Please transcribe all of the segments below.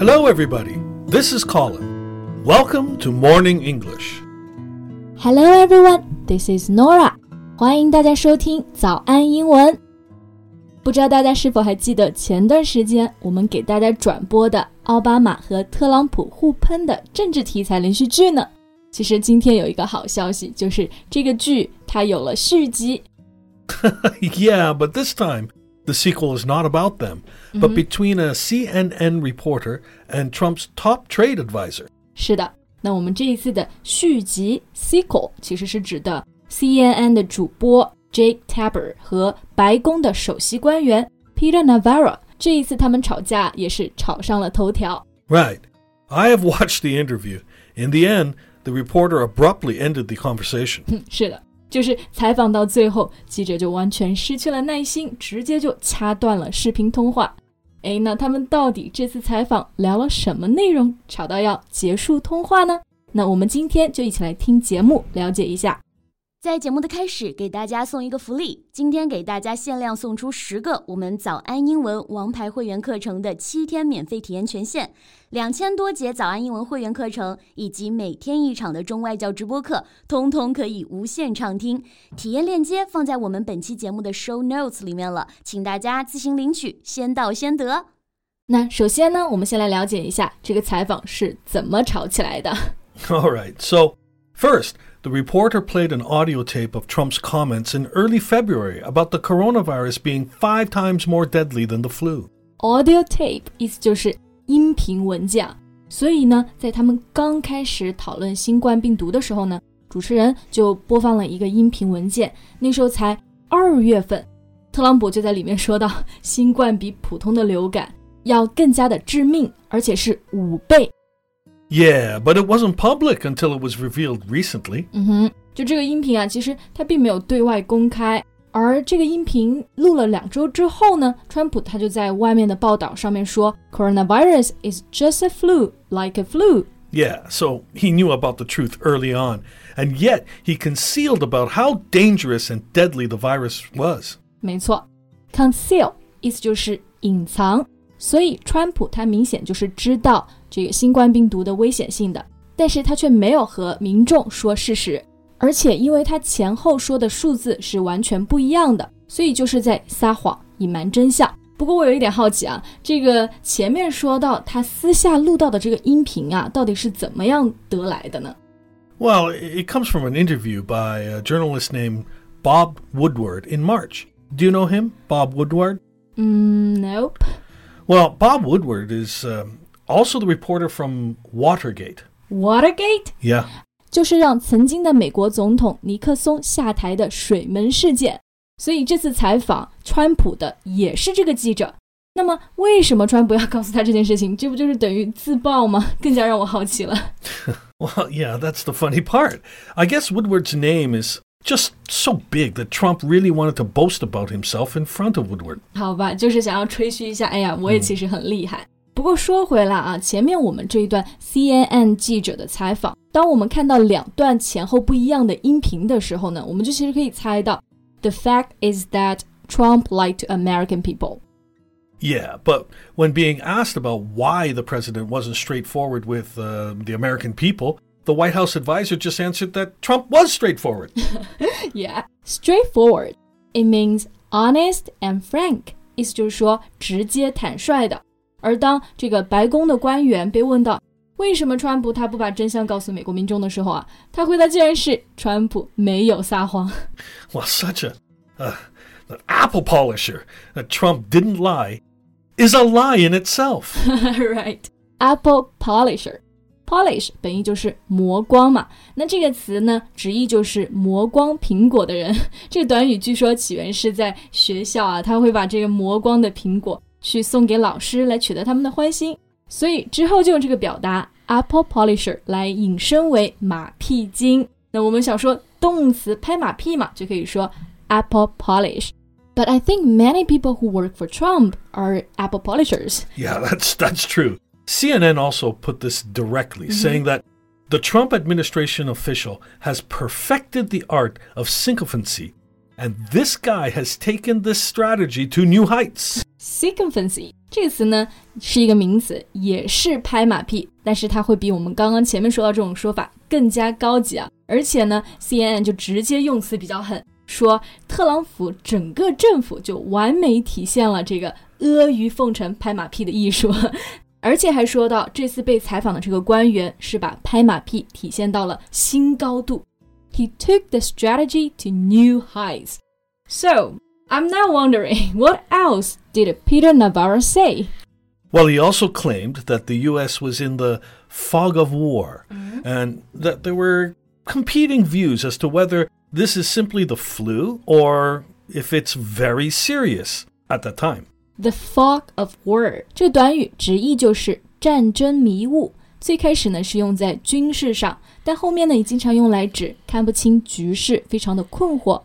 Hello, everybody. This is Colin. Welcome to Morning English. Hello, everyone. This is Norah. 欢迎大家收听早安英文。不知道大家是否还记得前段时间我们给大家转播的奥巴马和特朗普互喷的政治题材连续剧呢？其实今天有一个好消息，就是这个剧它有了续集。yeah, but this time the sequel is not about them, but between a CNN reporter and Trump's top trade advisor. 是的，那我们这一次的续集 sequel 其实是指的 CNN 的主播 Jake Tapper 和白宫的首席官员 Peter Navarro。这一次他们吵架也是吵上了头条。 Right. I have watched the interview. In the end, the reporter abruptly ended the conversation. 是的， 就是采访到最后，记者就完全失去了耐心，直接就掐断了视频通话。哎，那他们到底这次采访聊了什么内容，吵到要结束通话呢？那我们今天就一起来听节目，了解一下。在节目的开始，给大家送一个福利，今天给大家限量送出十个我们早安英文王牌会员课程的七天免费体验权限，两千多节早安英文会员课程以及每天一场的中外教直播课，通通可以无限畅听。体验链接放在我们本期节目的 show notes 里面了，请大家自行领取，先到先得。那首先呢，我们先来了解一下这个采访是怎么吵起来的。All right. So, first, the reporter played an audio tape of Trump's comments in early February about the coronavirus being five times more deadly than the flu. Audio tape 意思就是音频文件啊，所以呢，在他们刚开始讨论新冠病毒的时候呢，主持人就播放了一个音频文件，那时候才二月份，特朗普就在里面说到，新冠比普通的流感要更加的致命，而且是五倍。 Yeah, but it wasn't public until it was revealed recently. 嗯哼，就这个音频啊，其实它并没有对外公开。而这个音频录了两周之后呢，川普他就在外面的报道上面说，coronavirus is just a flu, like a flu。 Yeah, so he knew about the truth early on, and yet he concealed about how dangerous and deadly the virus was. 没错，conceal 意思就是隐藏， 所以川普他明显就是知道这个新冠病毒的危险性的，但是他却没有和民众说事实，而且因为他前后说的数字是完全不一样的，所以就是在撒谎，隐瞒真相。不过我有一点好奇啊，这个前面说到他私下录到的这个音频啊，到底是怎么样得来的呢？Well, it comes from an interview by a journalist named Bob Woodward in March. Do you know him, Bob Woodward? 嗯，nope。Well, Bob Woodward is um, also the reporter from Watergate. Watergate Yeah. 就是让曾经的美国总统尼克松下台的水门事件。所以这次采访川普的也是这个记者。那么为什么川普要告诉他这件事情？这不就是等于自爆吗？更加让我好奇了。 Well, yeah, that's the funny part. I guess Woodward's name is just so big that Trump really wanted to boast about himself in front of Woodward. 好吧，就是想要吹嘘一下，哎呀，我也其实很厉害。不过说回来啊，前面我们这一段 CNN 记者的采访，当我们看到两段前后不一样的音频的时候呢，我们就其实可以猜到，the fact is that Trump lied to American people。 Yeah, but when being asked about why the president wasn't straightforward with uh, the American people, the White House advisor just answered that Trump was straightforward. Yeah, straightforward. It means honest and frank. 意思就是说直接坦率的。而当这个白宫的官员被问到为什么川普他不把真相告诉美国民众的时候啊，他回答竟然是川普没有撒谎。 well, such a uh, an apple polisher that Trump didn't lie is a lie in itself. right, apple polisher. Polish 本意就是磨光嘛，那这个词呢，直译就是磨光苹果的人。这个短语据说起源是在学校啊，他会把这个磨光的苹果去送给老师，来取得他们的欢心。所以之后就用这个表达 apple polisher 来引申为马屁精。那我们想说动词拍马屁嘛，就可以说 apple polish。But I think many people who work for Trump are apple polishers. Yeah, that's that's true. CNN also put this directly, saying that the Trump administration official has perfected the art of sycophancy, and this guy has taken this strategy to new heights. sycophancy 这个词呢是一个名词，也是拍马屁，但是它会比我们刚刚前面说到这种说法更加高级啊！而且呢，CNN 就直接用词比较狠，说特朗普整个政府就完美体现了这个阿谀奉承、拍马屁的艺术， 而且还说到这次被采访的这个官员是把拍马屁体现到了新高度。He took the strategy to new heights. So. I'm now wondering, what else did Peter Navarro say? Well, he also claimed that the U.S. was in the fog of war mm-hmm. and that there were competing views as to whether this is simply the flu or if it's very serious at the time. The fog of war 这个短语直译就是战争迷雾。最开始呢是用在军事上，但后面呢也经常用来指看不清局势，非常的困惑。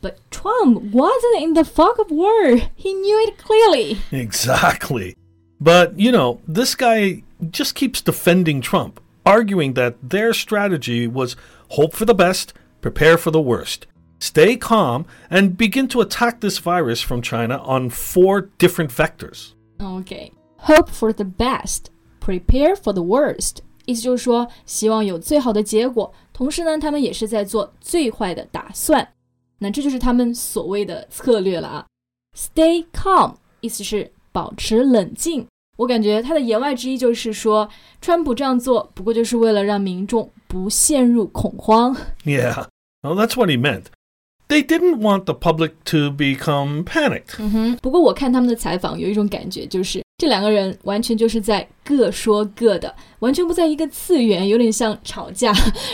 but Trump wasn't in the fog of war. He knew it clearly. Exactly. But, you know, this guy just keeps defending Trump, arguing that their strategy was hope for the best, prepare for the worst, stay calm, and begin to attack this virus from China on four different vectors. Okay. Hope for the best, prepare for the worst. 意思就是说，希望有最好的结果，同时呢，他们也是在做最坏的打算。那这就是他们所谓的策略了啊。Stay calm 意思是保持冷静。我感觉他的言外之意就是说，川普这样做不过就是为了让民众不陷入恐慌。Yeah, well, that's what he meant. They didn't want the public to become panicked. 嗯哼，不过我看他们的采访，有一种感觉，就是这两个人完全就是在各说各的，完全不在一个次元，有点像吵架。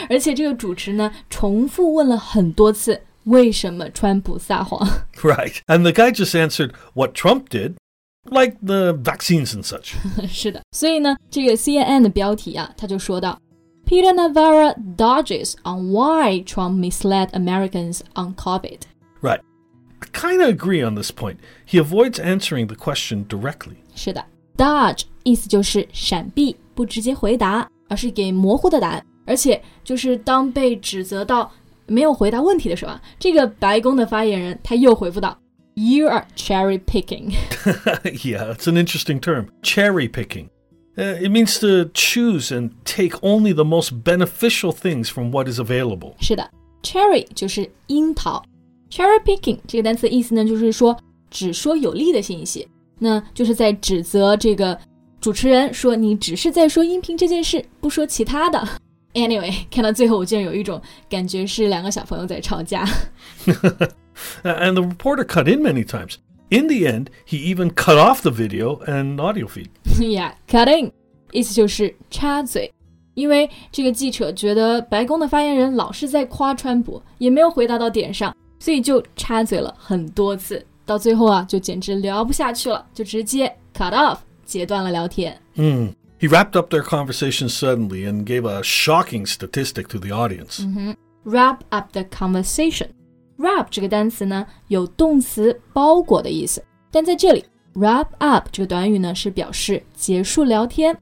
而且这个主持呢，重复问了很多次。为什么川普撒谎？Right. And the guy just answered what Trump did. Like the vaccines and such. 是的，所以呢，这个 CNN 的标题啊，他就说到 Peter Navarro dodges on why Trump misled Americans on COVID. Right. I kind of agree on this point. He avoids answering the question directly. 是的，dodge You are cherry picking.” yeah, it's an interesting term. Cherry picking. Uh, it means to choose and take only the most beneficial things from what is available. 是的，cherry 就是樱桃，cherry picking 这个单词的意思呢，就是说只说有利的信息，那就是在指责这个主持人说你只是在说音频这件事，不说其他的。Anyway，看到最后，我竟然有一种感觉是两个小朋友在吵架。and the reporter cut in many times. In the end, he even cut off the video and audio feed. yeah, cut in，意思就是插嘴。 因为这个记者觉得白宫的发言人老是在夸川普，也没有回答到点上，所以就插嘴了很多次。到最后啊，就简直聊不下去了，就直接 cut off，截断了聊天。嗯。he wrapped up their conversation suddenly and gave a shocking statistic to the audience. Mm-hmm. Wrap up the conversation. Wrap 这个单词呢，有动词包裹的意思，但在这里 wrap up 这个短语呢，是表示结束聊天。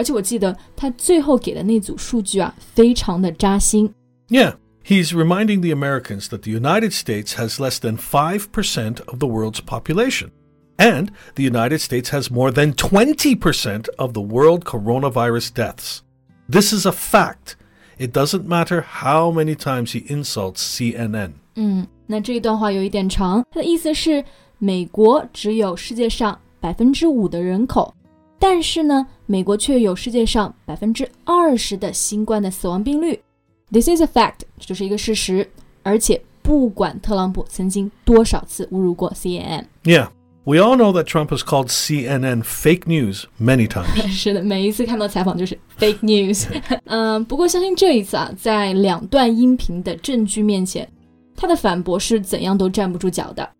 而且我记得他最后给的那组数据啊，非常的扎心。Yeah. He's reminding the Americans that the United States has less than 5% of the world's population. And the United States has more than 20% of the world coronavirus deaths. This is a fact. It doesn't matter how many times he insults CNN. 嗯，那这一段话有一点长，它的意思是美国只有世界上百分之五的人口，但是呢， 美国却有世界上百分之二十的新冠的死亡病率。This is a fact，这就是一个事实，而且不管特朗普曾经多少次侮辱过 CNN。Yeah. We all know that Trump has called CNN fake news many times. 是的，每一次看到采访就是 fake news。嗯，不过相信这一次啊，在两段音频的证据面前，他的反驳是怎样都站不住脚的。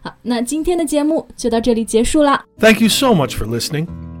好，那今天的节目就到这里结束啦。Thank you so much for listening.